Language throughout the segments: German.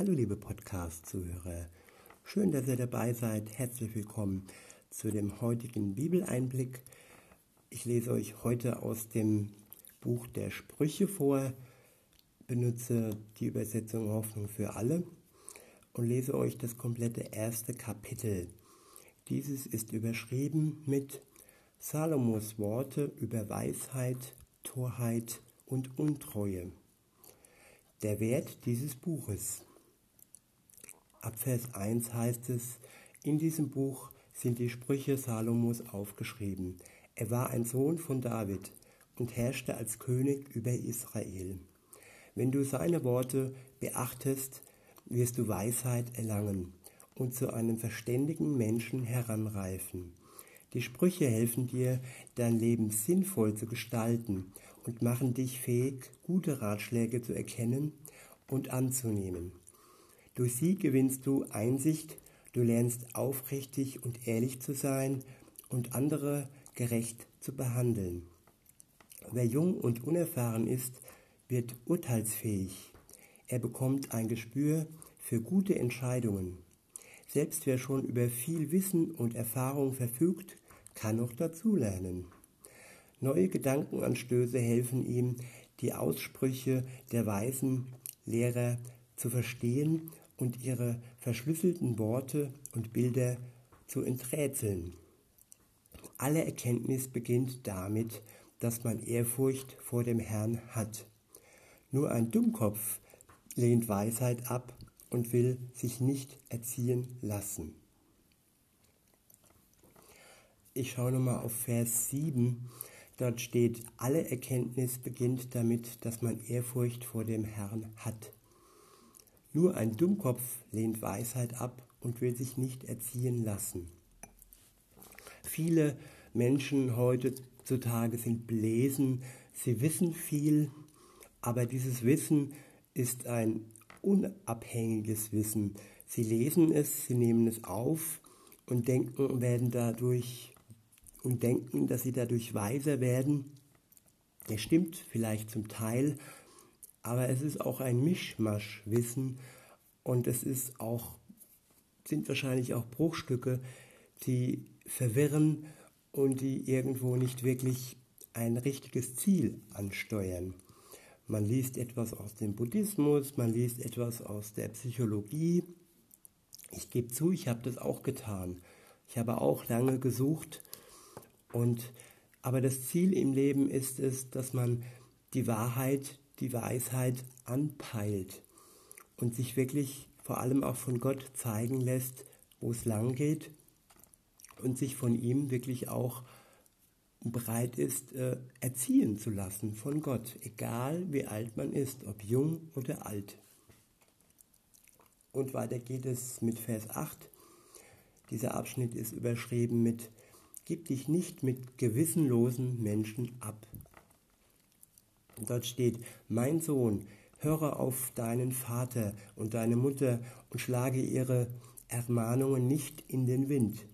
Hallo liebe Podcast-Zuhörer, schön, dass ihr dabei seid. Herzlich willkommen zu dem heutigen Bibeleinblick. Ich lese euch heute aus dem Buch der Sprüche vor, benutze die Übersetzung Hoffnung für alle und lese euch das komplette erste Kapitel. Dieses ist überschrieben mit Salomos Worte über Weisheit, Torheit und Untreue. Der Wert dieses Buches. Ab Vers 1 heißt es, in diesem Buch sind die Sprüche Salomos aufgeschrieben. Er war ein Sohn von David und herrschte als König über Israel. Wenn du seine Worte beachtest, wirst du Weisheit erlangen und zu einem verständigen Menschen heranreifen. Die Sprüche helfen dir, dein Leben sinnvoll zu gestalten und machen dich fähig, gute Ratschläge zu erkennen und anzunehmen. Durch sie gewinnst du Einsicht, du lernst aufrichtig und ehrlich zu sein und andere gerecht zu behandeln. Wer jung und unerfahren ist, wird urteilsfähig. Er bekommt ein Gespür für gute Entscheidungen. Selbst wer schon über viel Wissen und Erfahrung verfügt, kann noch dazulernen. Neue Gedankenanstöße helfen ihm, die Aussprüche der weisen Lehrer zu verstehen und ihre verschlüsselten Worte und Bilder zu enträtseln. Alle Erkenntnis beginnt damit, dass man Ehrfurcht vor dem Herrn hat. Nur ein Dummkopf lehnt Weisheit ab und will sich nicht erziehen lassen. Ich schaue nochmal auf Vers 7. Dort steht, alle Erkenntnis beginnt damit, dass man Ehrfurcht vor dem Herrn hat. Nur ein Dummkopf lehnt Weisheit ab und will sich nicht erziehen lassen. Viele Menschen heutzutage sind belesen, sie wissen viel, aber dieses Wissen ist ein unabhängiges Wissen. Sie lesen es, sie nehmen es auf und denken, werden dadurch und denken, dass sie dadurch weiser werden. Es stimmt vielleicht zum Teil, aber es ist auch ein Mischmaschwissen und es ist auch, sind wahrscheinlich auch Bruchstücke, die verwirren und die irgendwo nicht wirklich ein richtiges Ziel ansteuern. Man liest etwas aus dem Buddhismus, man liest etwas aus der Psychologie. Ich gebe zu, ich habe das auch getan. Ich habe auch lange gesucht und aber das Ziel im Leben ist es, dass man die Wahrheit die Weisheit anpeilt und sich wirklich vor allem auch von Gott zeigen lässt, wo es lang geht und sich von ihm wirklich auch bereit ist, äh, erziehen zu lassen von Gott, egal wie alt man ist, ob jung oder alt. Und weiter geht es mit Vers 8. Dieser Abschnitt ist überschrieben mit Gib dich nicht mit gewissenlosen Menschen ab. Dort steht, mein Sohn, höre auf deinen Vater und deine Mutter und schlage ihre Ermahnungen nicht in den Wind.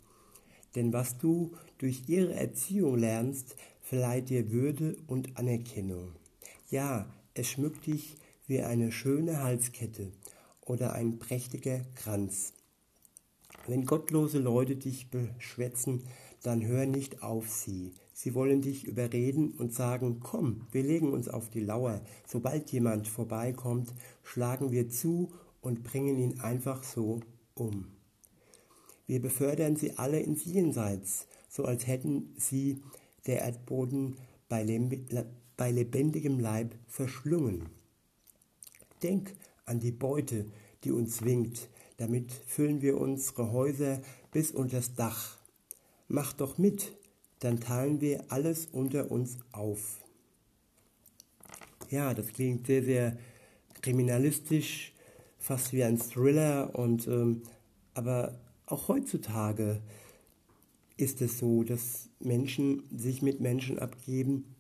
Denn was du durch ihre Erziehung lernst, verleiht dir Würde und Anerkennung. Ja, es schmückt dich wie eine schöne Halskette oder ein prächtiger Kranz. Wenn gottlose Leute dich beschwätzen, dann hör nicht auf sie. Sie wollen dich überreden und sagen, komm, wir legen uns auf die Lauer. Sobald jemand vorbeikommt, schlagen wir zu und bringen ihn einfach so um. Wir befördern sie alle ins Jenseits, so als hätten sie der Erdboden bei, lebendigem Leib verschlungen. Denk an die Beute, die uns winkt, damit füllen wir unsere Häuser bis unters Dach. Mach doch mit, dann teilen wir alles unter uns auf. Ja, das klingt sehr, sehr kriminalistisch, fast wie ein Thriller und ähm, aber auch heutzutage ist es so, dass Menschen sich mit Menschen abgeben,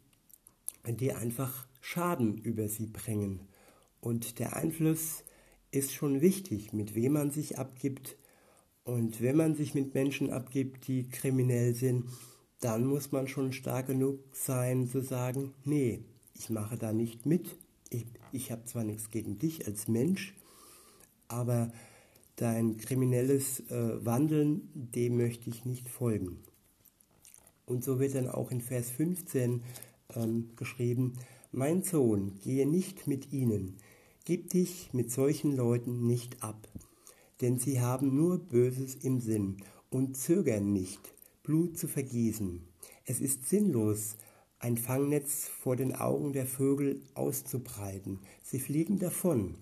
die einfach Schaden über sie bringen. Und der Einfluss ist schon wichtig, mit wem man sich abgibt, und wenn man sich mit Menschen abgibt, die kriminell sind, dann muss man schon stark genug sein zu sagen, nee, ich mache da nicht mit. Ich, ich habe zwar nichts gegen dich als Mensch, aber dein kriminelles äh, Wandeln, dem möchte ich nicht folgen. Und so wird dann auch in Vers 15 ähm, geschrieben, mein Sohn, gehe nicht mit ihnen, gib dich mit solchen Leuten nicht ab, denn sie haben nur Böses im Sinn und zögern nicht, Blut zu vergießen. Es ist sinnlos, ein Fangnetz vor den Augen der Vögel auszubreiten. Sie fliegen davon.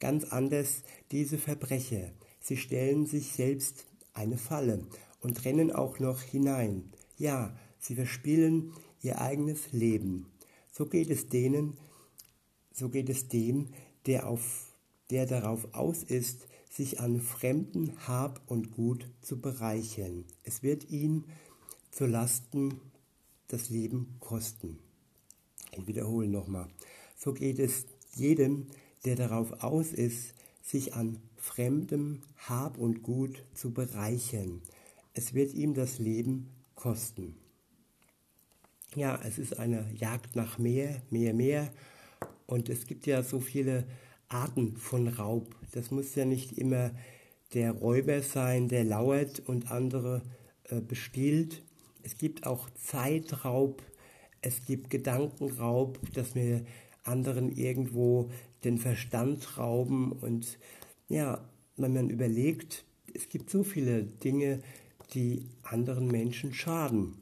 Ganz anders diese Verbrecher. Sie stellen sich selbst eine Falle und rennen auch noch hinein. Ja, sie verspielen ihr eigenes Leben. So geht es denen, so geht es dem, der, auf, der darauf aus ist, sich an fremden Hab und Gut zu bereichern. Es wird ihn zu Lasten das Leben kosten. Ich wiederhole nochmal. So geht es jedem, der darauf aus ist, sich an fremdem Hab und Gut zu bereichern. Es wird ihm das Leben kosten. Ja, es ist eine Jagd nach mehr, mehr, mehr. Und es gibt ja so viele Arten von Raub. Das muss ja nicht immer der Räuber sein, der lauert und andere äh, bestiehlt. Es gibt auch Zeitraub, es gibt Gedankenraub, dass wir anderen irgendwo den Verstand rauben. Und ja, wenn man überlegt, es gibt so viele Dinge, die anderen Menschen schaden.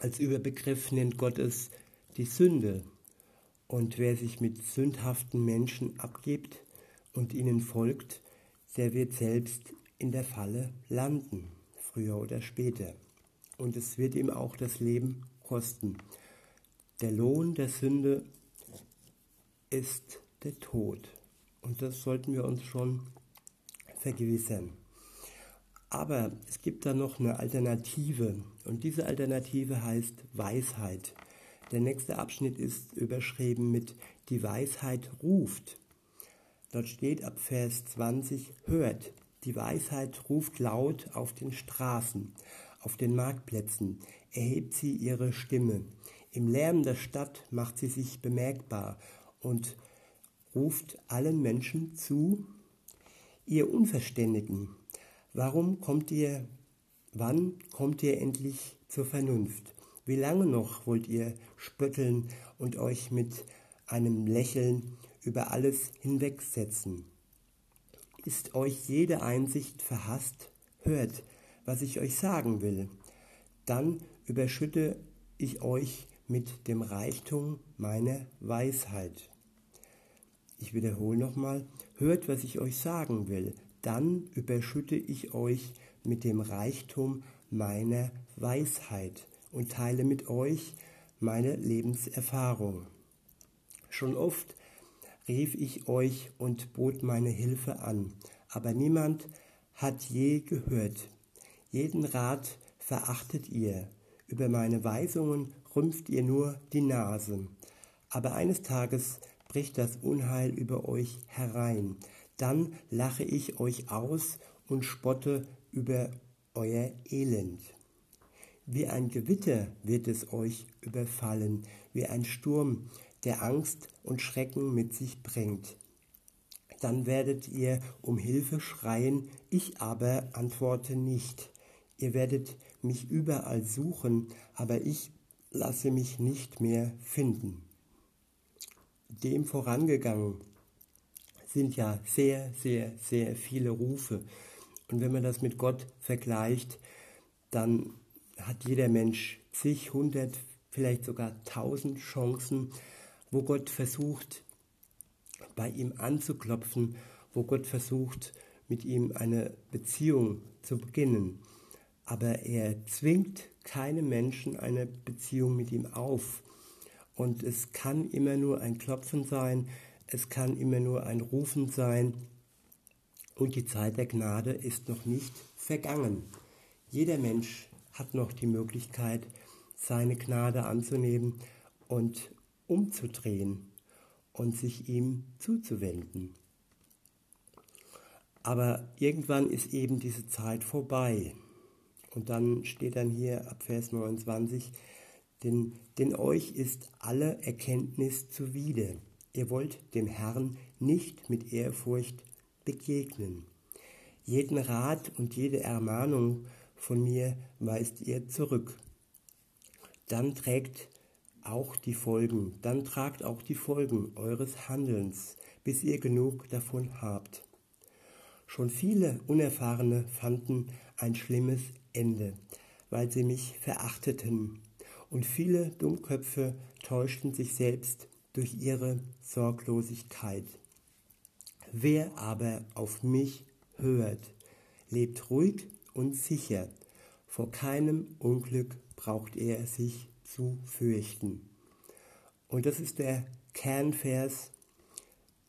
Als Überbegriff nennt Gott es die Sünde. Und wer sich mit sündhaften Menschen abgibt und ihnen folgt, der wird selbst in der Falle landen, früher oder später. Und es wird ihm auch das Leben kosten. Der Lohn der Sünde ist der Tod. Und das sollten wir uns schon vergewissern. Aber es gibt da noch eine Alternative. Und diese Alternative heißt Weisheit. Der nächste Abschnitt ist überschrieben mit Die Weisheit ruft. Dort steht ab Vers 20, hört, die Weisheit ruft laut auf den Straßen, auf den Marktplätzen, erhebt sie ihre Stimme. Im Lärm der Stadt macht sie sich bemerkbar und ruft allen Menschen zu, ihr Unverständigen, warum kommt ihr, wann kommt ihr endlich zur Vernunft? Wie lange noch wollt ihr spötteln und euch mit einem Lächeln über alles hinwegsetzen? Ist euch jede Einsicht verhasst? Hört, was ich euch sagen will. Dann überschütte ich euch mit dem Reichtum meiner Weisheit. Ich wiederhole nochmal, hört, was ich euch sagen will, dann überschütte ich euch mit dem Reichtum meiner Weisheit und teile mit euch meine Lebenserfahrung. Schon oft rief ich euch und bot meine Hilfe an, aber niemand hat je gehört. Jeden Rat verachtet ihr, über meine Weisungen rümpft ihr nur die Nase. Aber eines Tages bricht das Unheil über euch herein, dann lache ich euch aus und spotte über euer Elend. Wie ein Gewitter wird es euch überfallen, wie ein Sturm, der Angst und Schrecken mit sich bringt. Dann werdet ihr um Hilfe schreien, ich aber antworte nicht. Ihr werdet mich überall suchen, aber ich lasse mich nicht mehr finden. Dem vorangegangen sind ja sehr, sehr, sehr viele Rufe. Und wenn man das mit Gott vergleicht, dann hat jeder Mensch zig, hundert, vielleicht sogar tausend Chancen, wo Gott versucht, bei ihm anzuklopfen, wo Gott versucht, mit ihm eine Beziehung zu beginnen. Aber er zwingt keinem Menschen eine Beziehung mit ihm auf. Und es kann immer nur ein Klopfen sein, es kann immer nur ein Rufen sein. Und die Zeit der Gnade ist noch nicht vergangen. Jeder Mensch hat noch die Möglichkeit, seine Gnade anzunehmen und umzudrehen und sich ihm zuzuwenden. Aber irgendwann ist eben diese Zeit vorbei. Und dann steht dann hier ab Vers 29, denn, denn euch ist alle Erkenntnis zuwider. Ihr wollt dem Herrn nicht mit Ehrfurcht begegnen. Jeden Rat und jede Ermahnung von mir weist ihr zurück. Dann trägt auch die Folgen, dann tragt auch die Folgen eures Handelns, bis ihr genug davon habt. Schon viele Unerfahrene fanden ein schlimmes Ende, weil sie mich verachteten, und viele Dummköpfe täuschten sich selbst durch ihre Sorglosigkeit. Wer aber auf mich hört, lebt ruhig und sicher. Vor keinem Unglück braucht er sich zu fürchten. Und das ist der Kernvers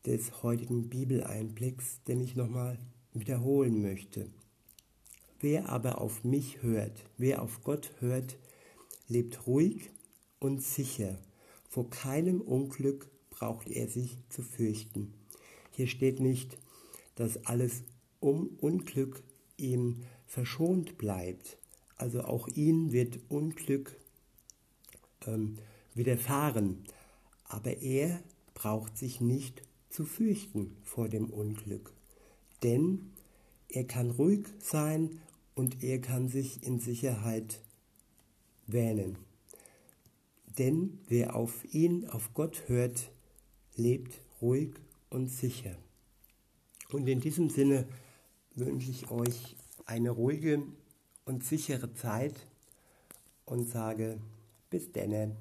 des heutigen Bibeleinblicks, den ich nochmal wiederholen möchte. Wer aber auf mich hört, wer auf Gott hört, lebt ruhig und sicher. Vor keinem Unglück braucht er sich zu fürchten. Hier steht nicht, dass alles um Unglück ihm verschont bleibt. Also auch ihn wird Unglück ähm, widerfahren. Aber er braucht sich nicht zu fürchten vor dem Unglück. Denn er kann ruhig sein und er kann sich in Sicherheit wähnen. Denn wer auf ihn, auf Gott hört, lebt ruhig und sicher. Und in diesem Sinne wünsche ich euch eine ruhige und sichere Zeit und sage bis denne.